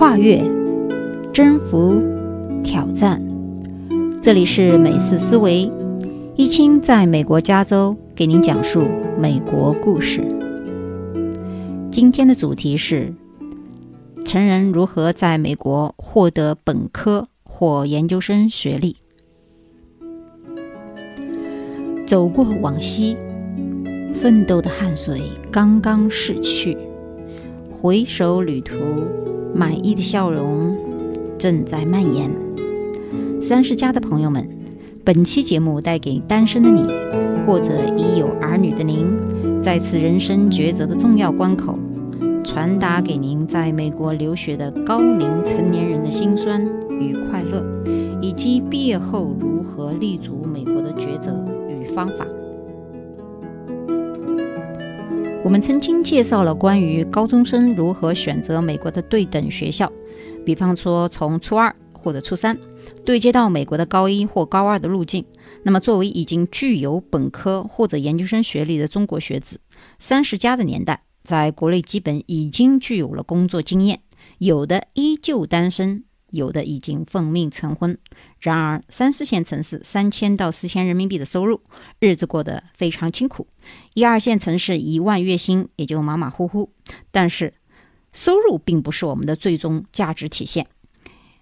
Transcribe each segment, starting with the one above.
跨越、征服、挑战。这里是美式思维，一清在美国加州给您讲述美国故事。今天的主题是：成人如何在美国获得本科或研究生学历。走过往昔，奋斗的汗水刚刚逝去，回首旅途。满意的笑容正在蔓延。三十加的朋友们，本期节目带给单身的你，或者已有儿女的您，在此人生抉择的重要关口，传达给您在美国留学的高龄成年人的辛酸与快乐，以及毕业后如何立足美国的抉择与方法。我们曾经介绍了关于高中生如何选择美国的对等学校，比方说从初二或者初三对接到美国的高一或高二的路径。那么，作为已经具有本科或者研究生学历的中国学子，三十加的年代，在国内基本已经具有了工作经验，有的依旧单身。有的已经奉命成婚，然而三四线城市三千到四千人民币的收入，日子过得非常清苦；一二线城市一万月薪也就马马虎虎。但是，收入并不是我们的最终价值体现。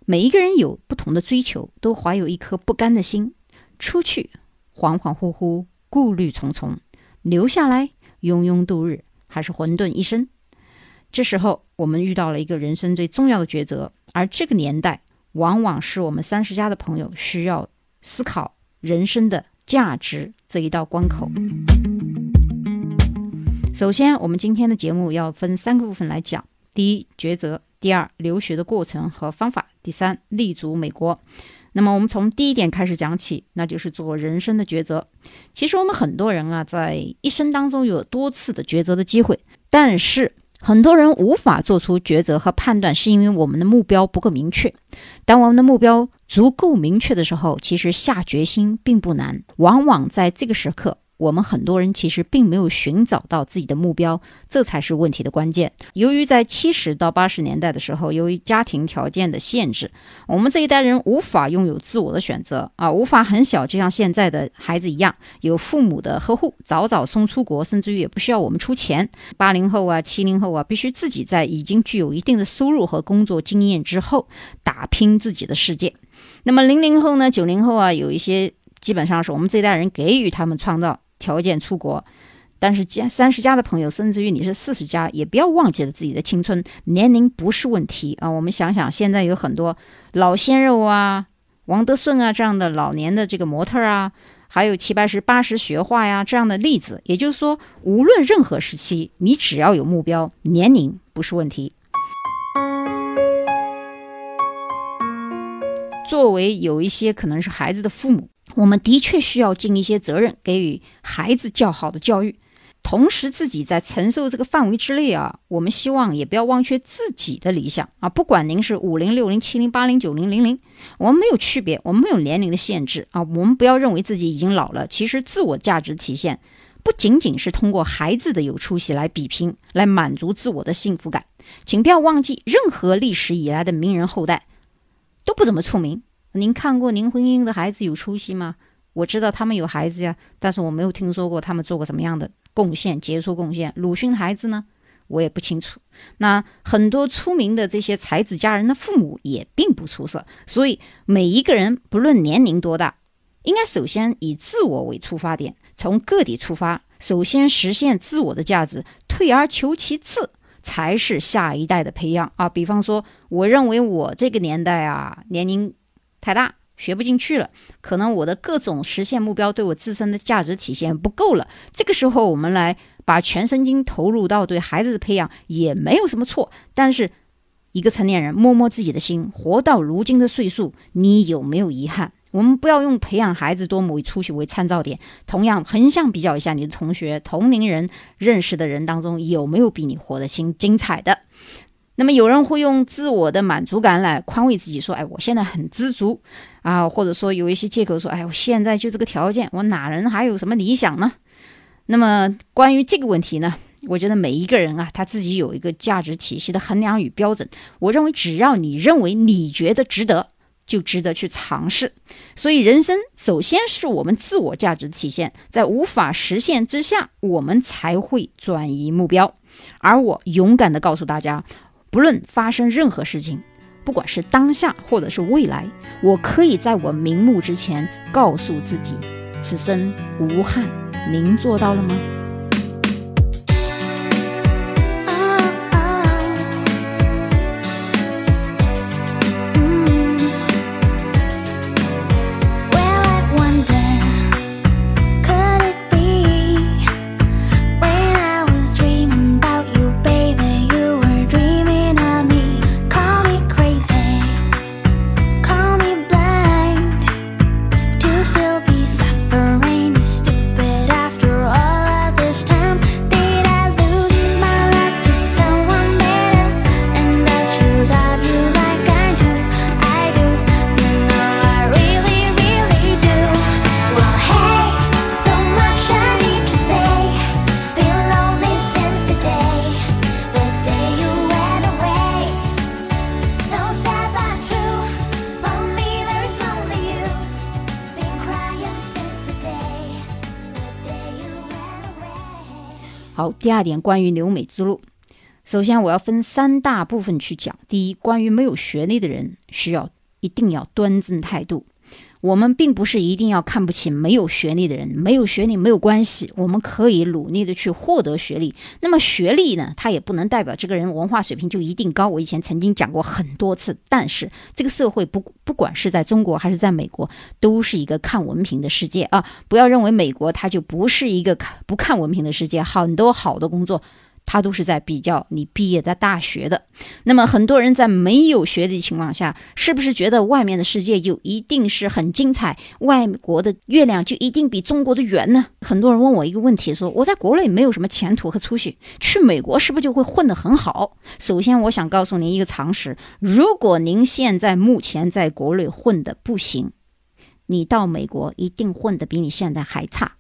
每一个人有不同的追求，都怀有一颗不甘的心。出去恍恍惚惚，顾虑重重；留下来庸庸度日，还是混沌一生。这时候，我们遇到了一个人生最重要的抉择。而这个年代，往往是我们三十加的朋友需要思考人生的价值这一道关口。首先，我们今天的节目要分三个部分来讲：第一，抉择；第二，留学的过程和方法；第三，立足美国。那么，我们从第一点开始讲起，那就是做人生的抉择。其实，我们很多人啊，在一生当中有多次的抉择的机会，但是。很多人无法做出抉择和判断，是因为我们的目标不够明确。当我们的目标足够明确的时候，其实下决心并不难。往往在这个时刻。我们很多人其实并没有寻找到自己的目标，这才是问题的关键。由于在七十到八十年代的时候，由于家庭条件的限制，我们这一代人无法拥有自我的选择啊，无法很小就像现在的孩子一样有父母的呵护，早早送出国，甚至于也不需要我们出钱。八零后啊，七零后啊，必须自己在已经具有一定的收入和工作经验之后，打拼自己的世界。那么零零后呢，九零后啊，有一些基本上是我们这一代人给予他们创造。条件出国，但是加三十加的朋友，甚至于你是四十加，也不要忘记了自己的青春。年龄不是问题啊！我们想想，现在有很多老鲜肉啊，王德顺啊这样的老年的这个模特啊，还有齐白石八十学画呀这样的例子。也就是说，无论任何时期，你只要有目标，年龄不是问题。作为有一些可能是孩子的父母。我们的确需要尽一些责任，给予孩子较好的教育，同时自己在承受这个范围之内啊，我们希望也不要忘却自己的理想啊。不管您是五零、六零、七零、八零、九零、零零，我们没有区别，我们没有年龄的限制啊。我们不要认为自己已经老了，其实自我价值体现不仅仅是通过孩子的有出息来比拼，来满足自我的幸福感。请不要忘记，任何历史以来的名人后代都不怎么出名。您看过林徽因的孩子有出息吗？我知道他们有孩子呀，但是我没有听说过他们做过什么样的贡献、杰出贡献。鲁迅的孩子呢，我也不清楚。那很多出名的这些才子佳人的父母也并不出色。所以每一个人不论年龄多大，应该首先以自我为出发点，从个体出发，首先实现自我的价值，退而求其次才是下一代的培养啊。比方说，我认为我这个年代啊，年龄。太大学不进去了，可能我的各种实现目标对我自身的价值体现不够了。这个时候，我们来把全身心投入到对孩子的培养也没有什么错。但是，一个成年人摸摸自己的心，活到如今的岁数，你有没有遗憾？我们不要用培养孩子多么为出息为参照点，同样横向比较一下你的同学、同龄人认识的人当中有没有比你活得精精彩的。那么有人会用自我的满足感来宽慰自己，说：“哎，我现在很知足啊。”或者说有一些借口说：“哎，我现在就这个条件，我哪能还有什么理想呢？”那么关于这个问题呢，我觉得每一个人啊，他自己有一个价值体系的衡量与标准。我认为，只要你认为你觉得值得，就值得去尝试。所以，人生首先是我们自我价值的体现，在无法实现之下，我们才会转移目标。而我勇敢地告诉大家，不论发生任何事情，不管是当下或者是未来，我可以在我瞑目之前告诉自己：此生无憾。您做到了吗？好，第二点关于留美之路，首先我要分三大部分去讲。第一，关于没有学历的人，需要一定要端正态度。我们并不是一定要看不起没有学历的人，没有学历没有关系，我们可以努力的去获得学历。那么学历呢，它也不能代表这个人文化水平就一定高。我以前曾经讲过很多次，但是这个社会不不管是在中国还是在美国，都是一个看文凭的世界啊！不要认为美国它就不是一个看不看文凭的世界，很多好的工作。他都是在比较你毕业在大学的，那么很多人在没有学历的情况下，是不是觉得外面的世界就一定是很精彩？外国的月亮就一定比中国的圆呢？很多人问我一个问题，说我在国内没有什么前途和出息，去美国是不是就会混得很好？首先，我想告诉您一个常识：如果您现在目前在国内混得不行，你到美国一定混得比你现在还差。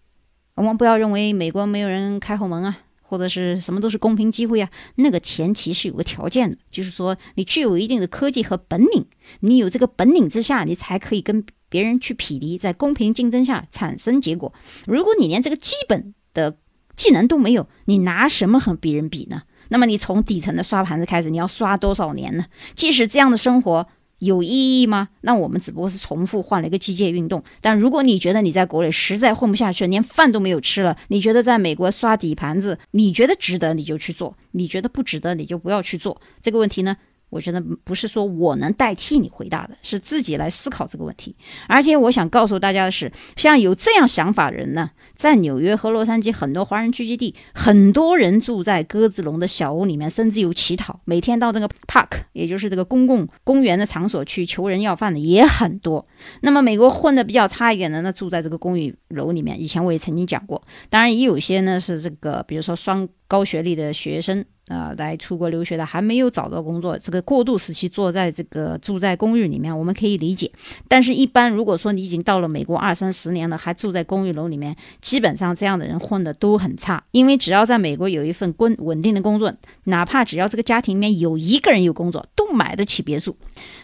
我们不要认为美国没有人开后门啊。或者是什么都是公平机会啊？那个前提是有个条件的，就是说你具有一定的科技和本领，你有这个本领之下，你才可以跟别人去匹敌，在公平竞争下产生结果。如果你连这个基本的技能都没有，你拿什么和别人比呢？那么你从底层的刷盘子开始，你要刷多少年呢？即使这样的生活。有意义吗？那我们只不过是重复换了一个机械运动。但如果你觉得你在国内实在混不下去，连饭都没有吃了，你觉得在美国刷底盘子，你觉得值得你就去做，你觉得不值得你就不要去做。这个问题呢？我觉得不是说我能代替你回答的，是自己来思考这个问题。而且我想告诉大家的是，像有这样想法的人呢，在纽约和洛杉矶很多华人聚集地，很多人住在鸽子笼的小屋里面，甚至有乞讨，每天到这个 park，也就是这个公共公园的场所去求人要饭的也很多。那么美国混的比较差一点的，那住在这个公寓楼里面，以前我也曾经讲过。当然也有些呢是这个，比如说双高学历的学生。呃，来出国留学的还没有找到工作，这个过渡时期坐在这个住在公寓里面，我们可以理解。但是，一般如果说你已经到了美国二三十年了，还住在公寓楼里面，基本上这样的人混的都很差。因为只要在美国有一份稳稳定的工作，哪怕只要这个家庭里面有一个人有工作，都买得起别墅。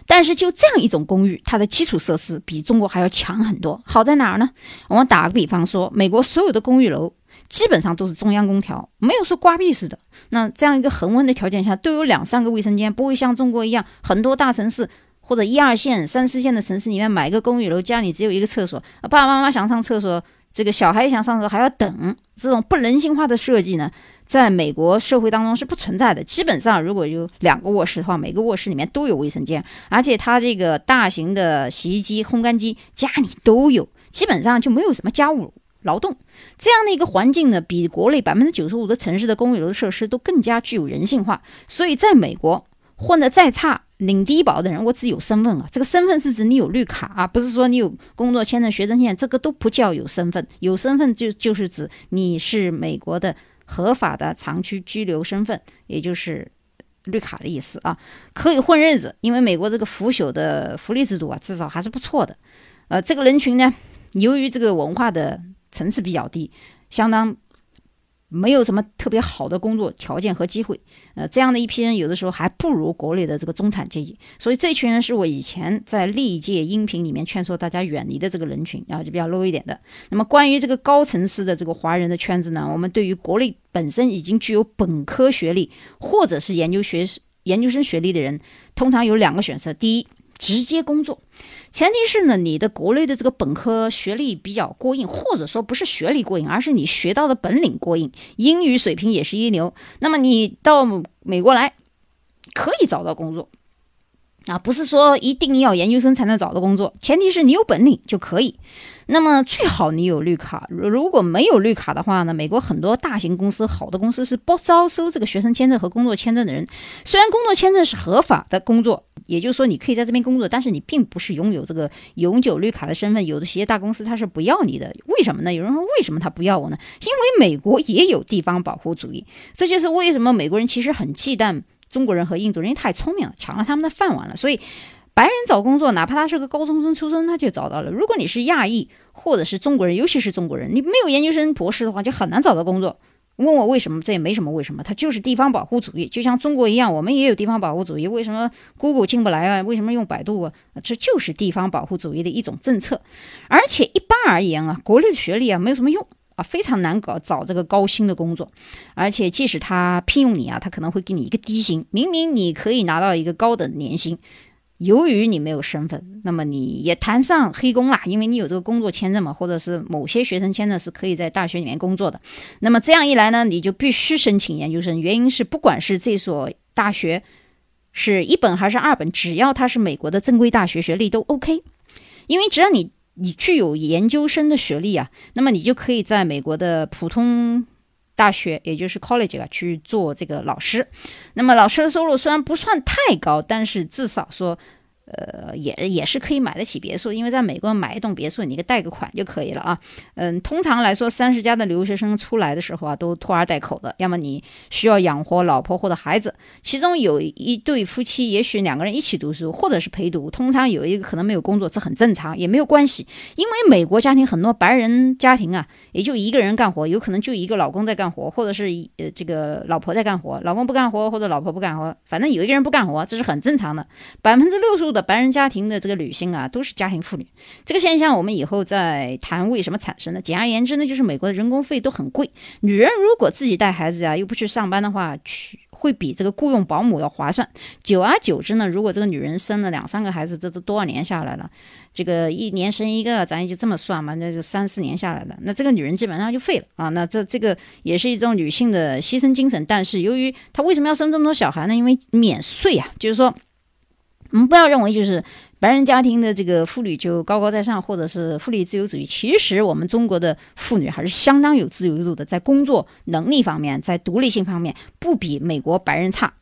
但是就这样一种公寓，它的基础设施比中国还要强很多。好在哪儿呢？我们打个比方说，美国所有的公寓楼。基本上都是中央空调，没有说挂壁式的。那这样一个恒温的条件下，都有两三个卫生间，不会像中国一样，很多大城市或者一二线、三四线的城市里面买个公寓楼，家里只有一个厕所，爸爸妈妈想上厕所，这个小孩想上厕所还要等。这种不人性化的设计呢，在美国社会当中是不存在的。基本上，如果有两个卧室的话，每个卧室里面都有卫生间，而且它这个大型的洗衣机、烘干机家里都有，基本上就没有什么家务。劳动这样的一个环境呢，比国内百分之九十五的城市的公寓楼设施都更加具有人性化。所以，在美国混得再差、领低保的人，我只有身份啊。这个身份是指你有绿卡啊，不是说你有工作签证、学生签，这个都不叫有身份。有身份就就是指你是美国的合法的长期居留身份，也就是绿卡的意思啊，可以混日子。因为美国这个腐朽的福利制度啊，至少还是不错的。呃，这个人群呢，由于这个文化的。层次比较低，相当没有什么特别好的工作条件和机会，呃，这样的一批人有的时候还不如国内的这个中产阶级，所以这群人是我以前在历届音频里面劝说大家远离的这个人群，然后就比较 low 一点的。那么关于这个高层次的这个华人的圈子呢，我们对于国内本身已经具有本科学历或者是研究学研究生学历的人，通常有两个选择：第一，直接工作。前提是呢，你的国内的这个本科学历比较过硬，或者说不是学历过硬，而是你学到的本领过硬，英语水平也是一流。那么你到美国来，可以找到工作，啊，不是说一定要研究生才能找到工作，前提是你有本领就可以。那么最好你有绿卡，如果没有绿卡的话呢，美国很多大型公司、好的公司是不招收这个学生签证和工作签证的人。虽然工作签证是合法的工作。也就是说，你可以在这边工作，但是你并不是拥有这个永久绿卡的身份。有的企业大公司它是不要你的，为什么呢？有人说为什么他不要我呢？因为美国也有地方保护主义，这就是为什么美国人其实很忌惮中国人和印度人，因为太聪明了，抢了他们的饭碗了。所以白人找工作，哪怕他是个高中生出身，他就找到了。如果你是亚裔或者是中国人，尤其是中国人，你没有研究生博士的话，就很难找到工作。问我为什么？这也没什么为什么，他就是地方保护主义，就像中国一样，我们也有地方保护主义。为什么 Google 进不来啊？为什么用百度啊？这就是地方保护主义的一种政策。而且一般而言啊，国内的学历啊没有什么用啊，非常难搞找这个高薪的工作。而且即使他聘用你啊，他可能会给你一个低薪，明明你可以拿到一个高的年薪。由于你没有身份，那么你也谈上黑工了，因为你有这个工作签证嘛，或者是某些学生签证是可以在大学里面工作的。那么这样一来呢，你就必须申请研究生。原因是不管是这所大学是一本还是二本，只要它是美国的正规大学学历都 OK。因为只要你你具有研究生的学历啊，那么你就可以在美国的普通大学，也就是 college 啊去做这个老师。那么老师的收入虽然不算太高，但是至少说。呃，也也是可以买得起别墅，因为在美国买一栋别墅，你给贷个款就可以了啊。嗯，通常来说，三十加的留学生出来的时候啊，都拖儿带口的，要么你需要养活老婆或者孩子，其中有一对夫妻，也许两个人一起读书，或者是陪读，通常有一个可能没有工作，这很正常，也没有关系，因为美国家庭很多白人家庭啊，也就一个人干活，有可能就一个老公在干活，或者是呃这个老婆在干活，老公不干活或者老婆不干活，反正有一个人不干活，这是很正常的，百分之六十。的白人家庭的这个女性啊，都是家庭妇女。这个现象我们以后再谈为什么产生的。简而言之呢，就是美国的人工费都很贵。女人如果自己带孩子呀，又不去上班的话，去会比这个雇佣保姆要划算。久而久之呢，如果这个女人生了两三个孩子，这都多少年下来了？这个一年生一个，咱也就这么算嘛，那就三四年下来了。那这个女人基本上就废了啊。那这这个也是一种女性的牺牲精神。但是由于她为什么要生这么多小孩呢？因为免税啊，就是说。我们不要认为就是白人家庭的这个妇女就高高在上，或者是妇女自由主义。其实我们中国的妇女还是相当有自由度的，在工作能力方面，在独立性方面不比美国白人差。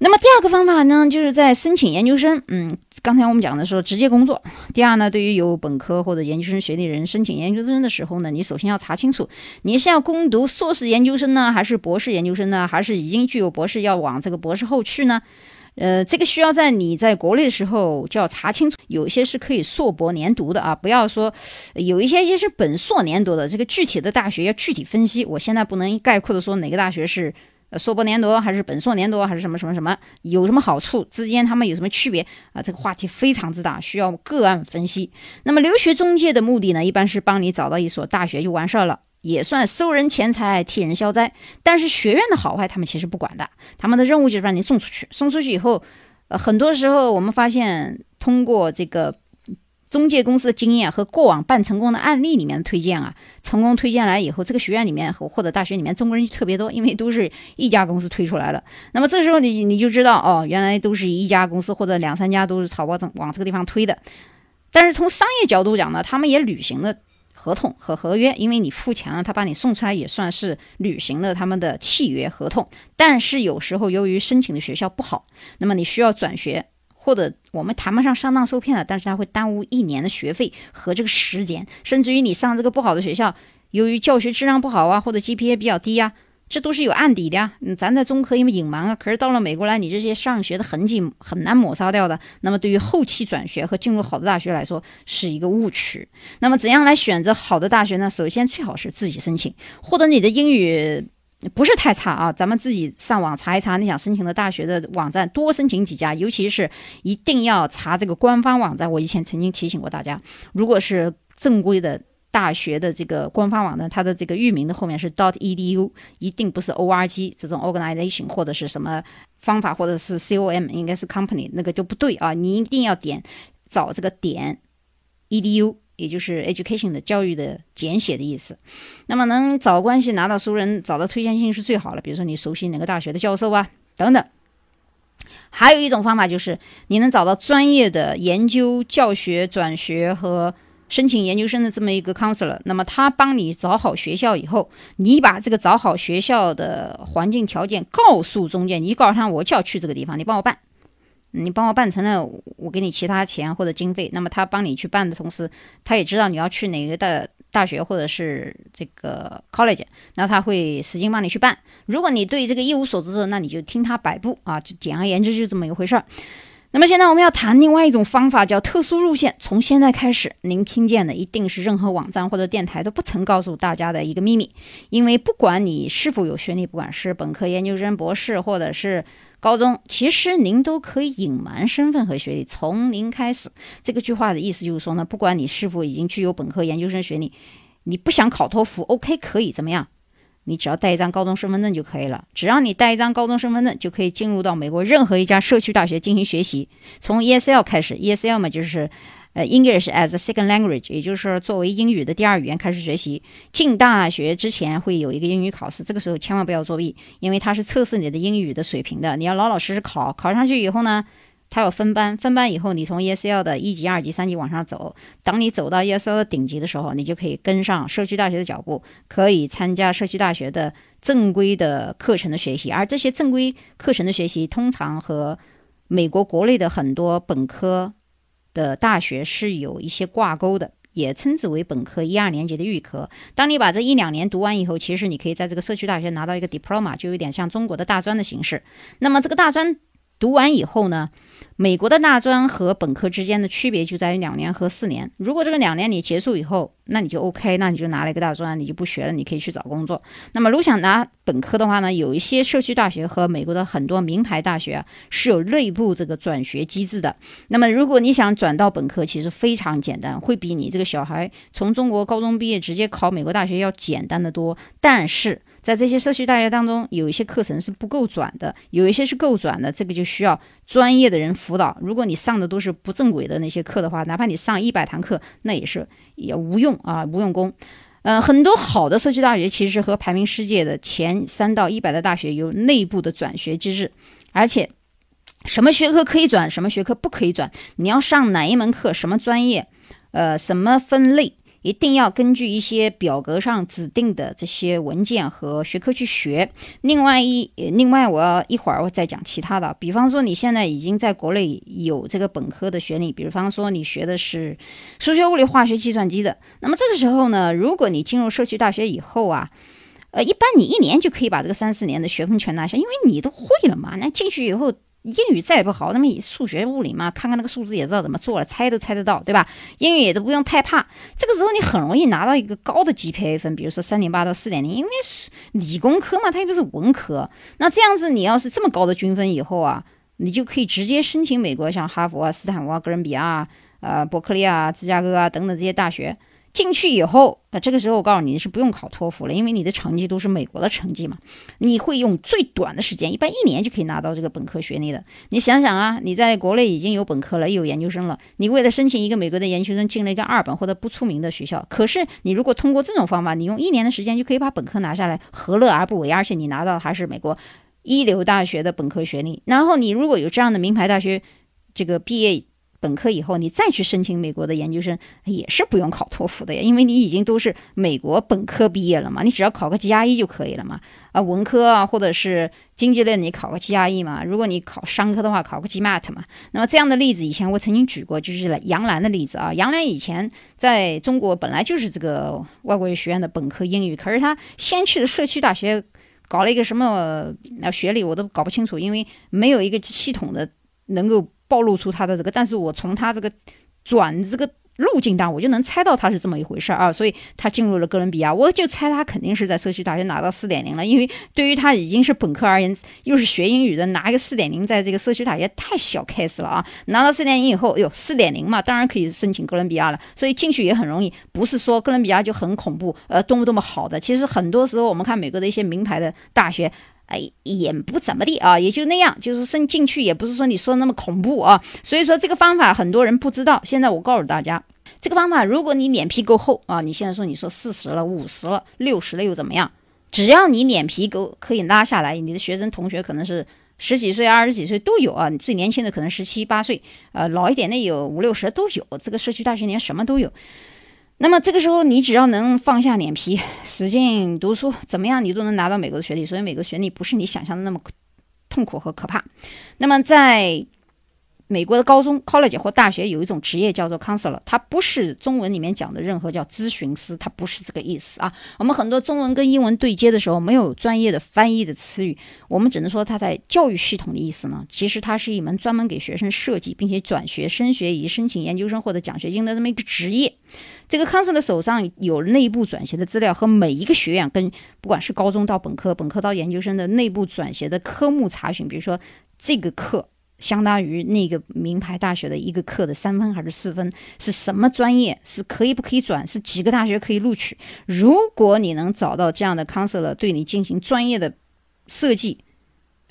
那么第二个方法呢，就是在申请研究生。嗯，刚才我们讲的说直接工作。第二呢，对于有本科或者研究生学历人申请研究生的时候呢，你首先要查清楚你是要攻读硕士研究生呢，还是博士研究生呢，还是已经具有博士要往这个博士后去呢？呃，这个需要在你在国内的时候就要查清楚，有一些是可以硕博连读的啊，不要说有一些也是本硕连读的，这个具体的大学要具体分析。我现在不能概括的说哪个大学是硕博连读还是本硕连读还是什么什么什么，有什么好处之间他们有什么区别啊？这个话题非常之大，需要个案分析。那么留学中介的目的呢，一般是帮你找到一所大学就完事儿了。也算收人钱财替人消灾，但是学院的好坏他们其实不管的，他们的任务就是让你送出去。送出去以后，呃，很多时候我们发现，通过这个中介公司的经验和过往办成功的案例里面的推荐啊，成功推荐来以后，这个学院里面或者大学里面中国人就特别多，因为都是一家公司推出来的。那么这时候你你就知道哦，原来都是一家公司或者两三家都是草包往这个地方推的。但是从商业角度讲呢，他们也履行了。合同和合约，因为你付钱了，他把你送出来也算是履行了他们的契约合同。但是有时候由于申请的学校不好，那么你需要转学，或者我们谈不上上当受骗了，但是他会耽误一年的学费和这个时间，甚至于你上这个不好的学校，由于教学质量不好啊，或者 GPA 比较低啊，这都是有案底的呀。咱在中科因为隐瞒啊，可是到了美国来，你这些上学的痕迹很难抹杀掉的。那么对于后期转学和进入好的大学来说，是一个误区。那么怎样来选择好的大学呢？首先最好是自己申请，或者你的英语不是太差啊，咱们自己上网查一查你想申请的大学的网站，多申请几家，尤其是一定要查这个官方网站。我以前曾经提醒过大家，如果是正规的。大学的这个官方网站，它的这个域名的后面是 dot edu，一定不是 org 这种 organization 或者是什么方法，或者是 com，应该是 company，那个就不对啊！你一定要点找这个点 edu，也就是 education 的教育的简写的意思。那么能找关系拿到熟人，找到推荐信是最好了。比如说你熟悉哪个大学的教授啊，等等。还有一种方法就是你能找到专业的研究、教学、转学和。申请研究生的这么一个 counselor，那么他帮你找好学校以后，你把这个找好学校的环境条件告诉中介，你告诉他我就要去这个地方，你帮我办，你帮我办成了，我给你其他钱或者经费。那么他帮你去办的同时，他也知道你要去哪个大大学或者是这个 college，那他会使劲帮你去办。如果你对这个一无所知，那你就听他摆布啊，就简而言之就这么一回事儿。那么现在我们要谈另外一种方法，叫特殊路线。从现在开始，您听见的一定是任何网站或者电台都不曾告诉大家的一个秘密。因为不管你是否有学历，不管是本科、研究生、博士，或者是高中，其实您都可以隐瞒身份和学历，从零开始。这个句话的意思就是说呢，不管你是否已经具有本科、研究生学历，你不想考托福，OK，可以怎么样？你只要带一张高中身份证就可以了。只要你带一张高中身份证，就可以进入到美国任何一家社区大学进行学习。从 ESL 开始，ESL 嘛就是呃 English as a Second Language，也就是作为英语的第二语言开始学习。进大学之前会有一个英语考试，这个时候千万不要作弊，因为它是测试你的英语的水平的。你要老老实实考，考上去以后呢。它有分班，分班以后，你从 ESL 的一级、二级、三级往上走。当你走到 ESL 的顶级的时候，你就可以跟上社区大学的脚步，可以参加社区大学的正规的课程的学习。而这些正规课程的学习，通常和美国国内的很多本科的大学是有一些挂钩的，也称之为本科一二年级的预科。当你把这一两年读完以后，其实你可以在这个社区大学拿到一个 diploma，就有点像中国的大专的形式。那么这个大专。读完以后呢，美国的大专和本科之间的区别就在于两年和四年。如果这个两年你结束以后，那你就 OK，那你就拿了一个大专，你就不学了，你可以去找工作。那么如果想拿本科的话呢，有一些社区大学和美国的很多名牌大学啊是有内部这个转学机制的。那么如果你想转到本科，其实非常简单，会比你这个小孩从中国高中毕业直接考美国大学要简单的多。但是在这些社区大学当中，有一些课程是不够转的，有一些是够转的，这个就需要专业的人辅导。如果你上的都是不正规的那些课的话，哪怕你上一百堂课，那也是也无用啊，无用功。嗯，很多好的社区大学其实和排名世界的前三到一百的大学有内部的转学机制，而且什么学科可以转，什么学科不可以转，你要上哪一门课，什么专业，呃，什么分类。一定要根据一些表格上指定的这些文件和学科去学。另外一，另外我要一会儿我再讲其他的。比方说，你现在已经在国内有这个本科的学历，比方说你学的是数学、物理、化学、计算机的，那么这个时候呢，如果你进入社区大学以后啊，呃，一般你一年就可以把这个三四年的学分全拿下，因为你都会了嘛。那进去以后。英语再不好，那么数学、物理嘛，看看那个数字也知道怎么做了，猜都猜得到，对吧？英语也都不用太怕。这个时候你很容易拿到一个高的 GPA 分，比如说三点八到四点零，因为理工科嘛，它又不是文科。那这样子，你要是这么高的均分以后啊，你就可以直接申请美国，像哈佛啊、斯坦福啊、哥伦比亚啊、呃、伯克利啊、芝加哥啊等等这些大学。进去以后，那这个时候我告诉你是不用考托福了，因为你的成绩都是美国的成绩嘛。你会用最短的时间，一般一年就可以拿到这个本科学历的。你想想啊，你在国内已经有本科了，又有研究生了，你为了申请一个美国的研究生，进了一个二本或者不出名的学校。可是你如果通过这种方法，你用一年的时间就可以把本科拿下来，何乐而不为？而且你拿到还是美国一流大学的本科学历。然后你如果有这样的名牌大学，这个毕业。本科以后，你再去申请美国的研究生也是不用考托福的呀，因为你已经都是美国本科毕业了嘛，你只要考个 GRE 就可以了嘛。啊，文科啊，或者是经济类，你考个 GRE 嘛。如果你考商科的话，考个 GMAT 嘛。那么这样的例子，以前我曾经举过，就是杨澜的例子啊。杨澜以前在中国本来就是这个外国语学院的本科英语，可是他先去的社区大学。搞了一个什么学历，我都搞不清楚，因为没有一个系统的能够暴露出他的这个。但是我从他这个转这个。路径大，我就能猜到他是这么一回事儿啊，所以他进入了哥伦比亚，我就猜他肯定是在社区大学拿到四点零了，因为对于他已经是本科而言，又是学英语的，拿一个四点零在这个社区大学太小 case 了啊！拿到四点零以后，哟，四点零嘛，当然可以申请哥伦比亚了，所以进去也很容易，不是说哥伦比亚就很恐怖，呃，多么多么好的，其实很多时候我们看美国的一些名牌的大学。哎，也不怎么地啊，也就那样，就是升进去也不是说你说的那么恐怖啊。所以说这个方法很多人不知道。现在我告诉大家，这个方法，如果你脸皮够厚啊，你现在说你说四十了、五十了、六十了又怎么样？只要你脸皮够可以拉下来，你的学生同学可能是十几岁、二十几岁都有啊，你最年轻的可能十七八岁，呃，老一点的有五六十都有。这个社区大学里面什么都有。那么这个时候，你只要能放下脸皮，使劲读书，怎么样，你都能拿到美国的学历。所以美国学历不是你想象的那么痛苦和可怕。那么在。美国的高中 college 或大学有一种职业叫做 counselor，它不是中文里面讲的任何叫咨询师，它不是这个意思啊。我们很多中文跟英文对接的时候，没有专业的翻译的词语，我们只能说它在教育系统的意思呢。其实它是一门专门给学生设计并且转学升学以及申请研究生或者奖学金的这么一个职业。这个 counselor 手上有内部转学的资料和每一个学院跟不管是高中到本科、本科到研究生的内部转学的科目查询，比如说这个课。相当于那个名牌大学的一个课的三分还是四分？是什么专业？是可以不可以转？是几个大学可以录取？如果你能找到这样的 counselor 对你进行专业的设计，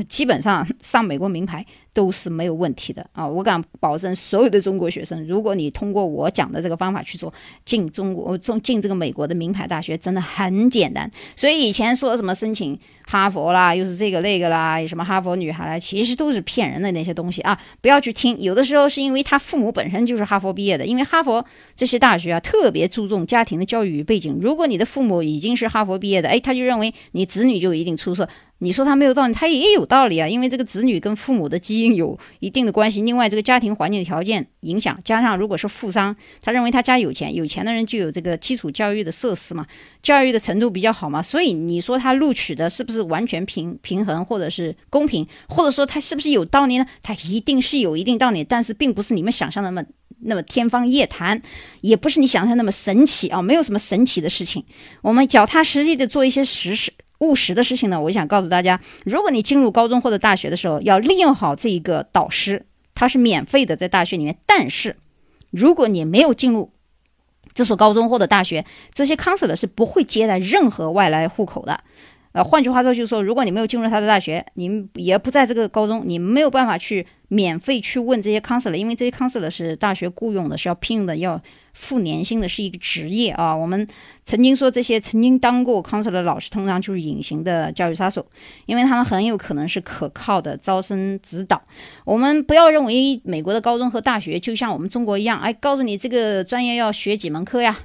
基本上上美国名牌。都是没有问题的啊！我敢保证，所有的中国学生，如果你通过我讲的这个方法去做，进中国、进进这个美国的名牌大学，真的很简单。所以以前说什么申请哈佛啦，又是这个那个啦，什么哈佛女孩啦，其实都是骗人的那些东西啊！不要去听。有的时候是因为他父母本身就是哈佛毕业的，因为哈佛这些大学啊特别注重家庭的教育与背景。如果你的父母已经是哈佛毕业的，哎，他就认为你子女就一定出色。你说他没有道理，他也有道理啊，因为这个子女跟父母的基因。有一定的关系。另外，这个家庭环境条件影响，加上如果是富商，他认为他家有钱，有钱的人就有这个基础教育的设施嘛，教育的程度比较好嘛。所以你说他录取的是不是完全平平衡，或者是公平，或者说他是不是有道理呢？他一定是有一定道理，但是并不是你们想象的那么那么天方夜谭，也不是你想象那么神奇啊，没有什么神奇的事情。我们脚踏实地的做一些实事。务实的事情呢，我想告诉大家，如果你进入高中或者大学的时候，要利用好这一个导师，他是免费的，在大学里面。但是，如果你没有进入这所高中或者大学，这些 counselor 是不会接待任何外来户口的。呃，换句话说，就是说，如果你没有进入他的大学，你也不在这个高中，你没有办法去免费去问这些 counselor，因为这些 counselor 是大学雇佣的，是要聘用的，要。付年薪的是一个职业啊，我们曾经说这些曾经当过 counselor 的老师，通常就是隐形的教育杀手，因为他们很有可能是可靠的招生指导。我们不要认为美国的高中和大学就像我们中国一样，哎，告诉你这个专业要学几门课呀？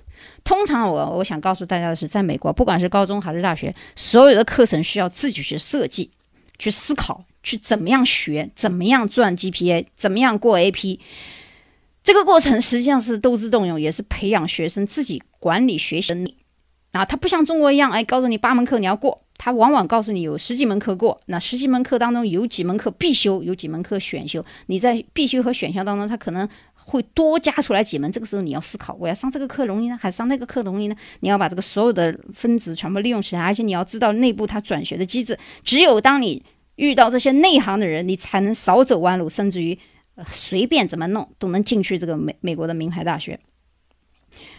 通常我我想告诉大家的是，在美国，不管是高中还是大学，所有的课程需要自己去设计、去思考、去怎么样学、怎么样赚 GPA、怎么样过 AP。这个过程实际上是斗智斗勇，也是培养学生自己管理学习能力啊。他不像中国一样，哎，告诉你八门课你要过，他往往告诉你有十几门课过。那十几门课当中有几门课必修，有几门课选修。你在必修和选修当中，他可能会多加出来几门。这个时候你要思考，我要上这个课容易呢，还是上那个课容易呢？你要把这个所有的分值全部利用起来，而且你要知道内部它转学的机制。只有当你遇到这些内行的人，你才能少走弯路，甚至于呃。随便怎么弄都能进去这个美美国的名牌大学。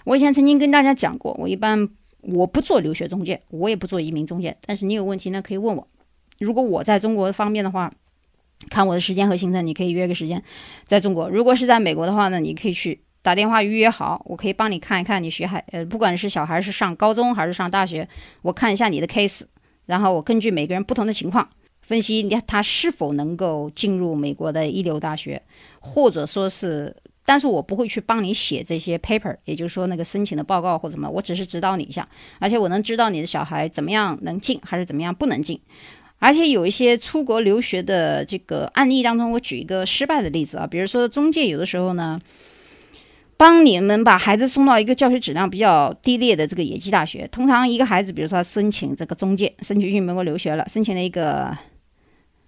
我以前曾经跟大家讲过，我一般我不做留学中介，我也不做移民中介。但是你有问题呢，可以问我。如果我在中国方面的话，看我的时间和行程，你可以约个时间在中国。如果是在美国的话呢，你可以去打电话预约好，我可以帮你看一看你学孩呃，不管是小孩是上高中还是上大学，我看一下你的 case，然后我根据每个人不同的情况。分析你他是否能够进入美国的一流大学，或者说是，但是我不会去帮你写这些 paper，也就是说那个申请的报告或者什么，我只是指导你一下，而且我能知道你的小孩怎么样能进，还是怎么样不能进，而且有一些出国留学的这个案例当中，我举一个失败的例子啊，比如说中介有的时候呢。帮你们把孩子送到一个教学质量比较低劣的这个野鸡大学。通常一个孩子，比如说他申请这个中介，申请去美国留学了，申请了一个。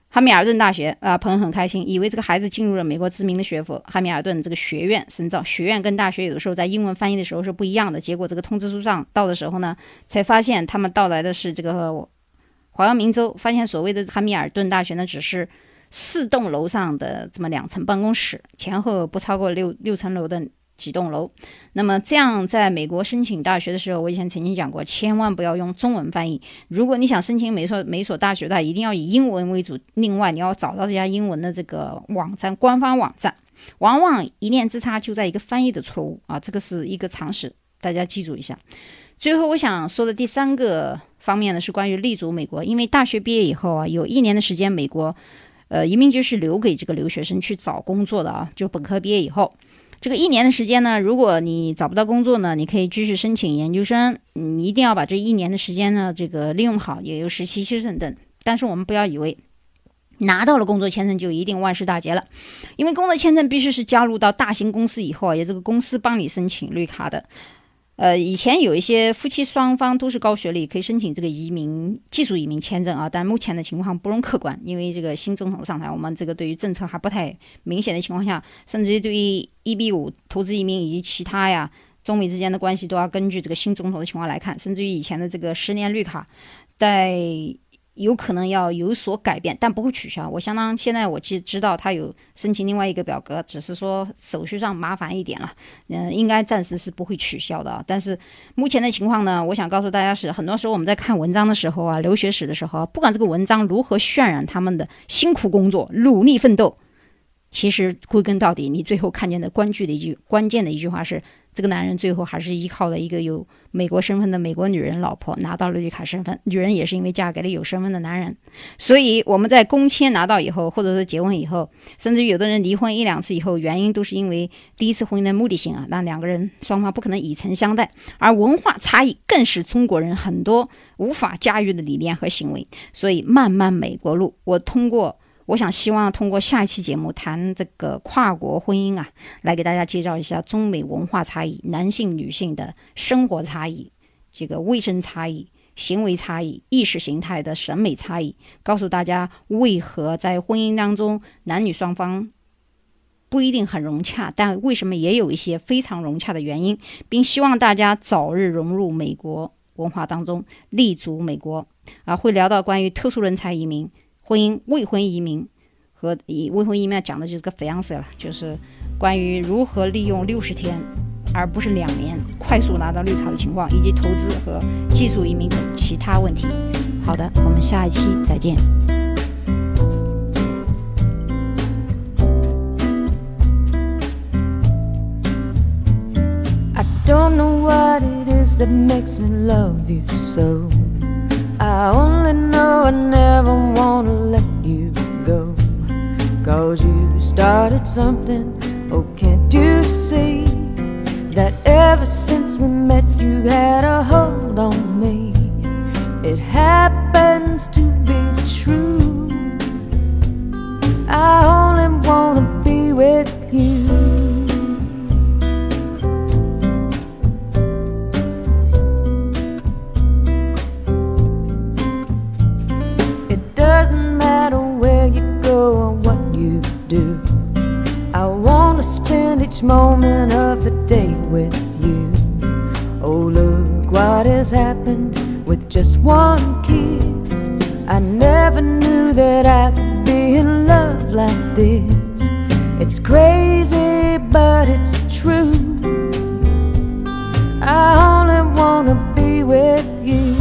汉密尔顿大学啊，朋友很开心，以为这个孩子进入了美国知名的学府汉密尔顿这个学院深造。学院跟大学有的时候在英文翻译的时候是不一样的。结果这个通知书上到的时候呢，才发现他们到来的是这个华阳明州。发现所谓的汉密尔顿大学呢，只是四栋楼上的这么两层办公室，前后不超过六六层楼的。几栋楼，那么这样在美国申请大学的时候，我以前曾经讲过，千万不要用中文翻译。如果你想申请每所每所大学的，一定要以英文为主。另外，你要找到这家英文的这个网站，官方网站，往往一念之差就在一个翻译的错误啊，这个是一个常识，大家记住一下。最后，我想说的第三个方面呢，是关于立足美国，因为大学毕业以后啊，有一年的时间，美国，呃，移民局是留给这个留学生去找工作的啊，就本科毕业以后。这个一年的时间呢，如果你找不到工作呢，你可以继续申请研究生。你一定要把这一年的时间呢，这个利用好，也有实习期等等。但是我们不要以为拿到了工作签证就一定万事大吉了，因为工作签证必须是加入到大型公司以后，也这个公司帮你申请绿卡的。呃，以前有一些夫妻双方都是高学历，可以申请这个移民技术移民签证啊，但目前的情况不容客观，因为这个新总统上台，我们这个对于政策还不太明显的情况下，甚至于对于 EB 五投资移民以及其他呀，中美之间的关系都要根据这个新总统的情况来看，甚至于以前的这个十年绿卡，在。有可能要有所改变，但不会取消。我相当现在我知知道他有申请另外一个表格，只是说手续上麻烦一点了。嗯，应该暂时是不会取消的。但是目前的情况呢，我想告诉大家是，很多时候我们在看文章的时候啊，留学史的时候，不管这个文章如何渲染他们的辛苦工作、努力奋斗，其实归根到底，你最后看见的关句的一句关键的一句话是。这个男人最后还是依靠了一个有美国身份的美国女人老婆拿到了绿卡身份，女人也是因为嫁给了有身份的男人，所以我们在公签拿到以后，或者是结婚以后，甚至有的人离婚一两次以后，原因都是因为第一次婚姻的目的性啊，那两个人双方不可能以诚相待，而文化差异更是中国人很多无法驾驭的理念和行为，所以漫漫美国路，我通过。我想希望通过下一期节目谈这个跨国婚姻啊，来给大家介绍一下中美文化差异、男性女性的生活差异、这个卫生差异、行为差异、意识形态的审美差异，告诉大家为何在婚姻当中男女双方不一定很融洽，但为什么也有一些非常融洽的原因，并希望大家早日融入美国文化当中，立足美国。啊，会聊到关于特殊人才移民。婚姻未婚移民和以未婚移民讲的就是个 fiance 了，就是关于如何利用六十天而不是两年快速拿到绿卡的情况，以及投资和技术移民等其他问题。好的，我们下一期再见。I only know I never wanna let you go. Cause you started something, oh, can't you see? That ever since we met, you had a hold on me. It happens to be true. I only wanna be with you. Just one kiss. I never knew that I could be in love like this. It's crazy, but it's true. I only wanna be with you.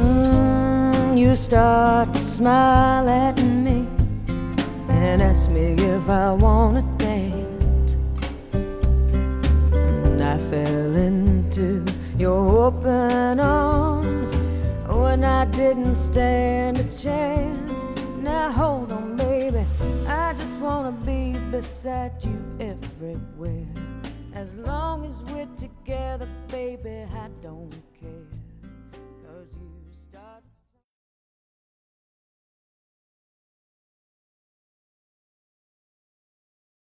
Mm, you start to smile at I wanna dance. And I fell into your open arms when I didn't stand a chance. Now hold on, baby, I just wanna be beside you everywhere. As long as we're together, baby, I don't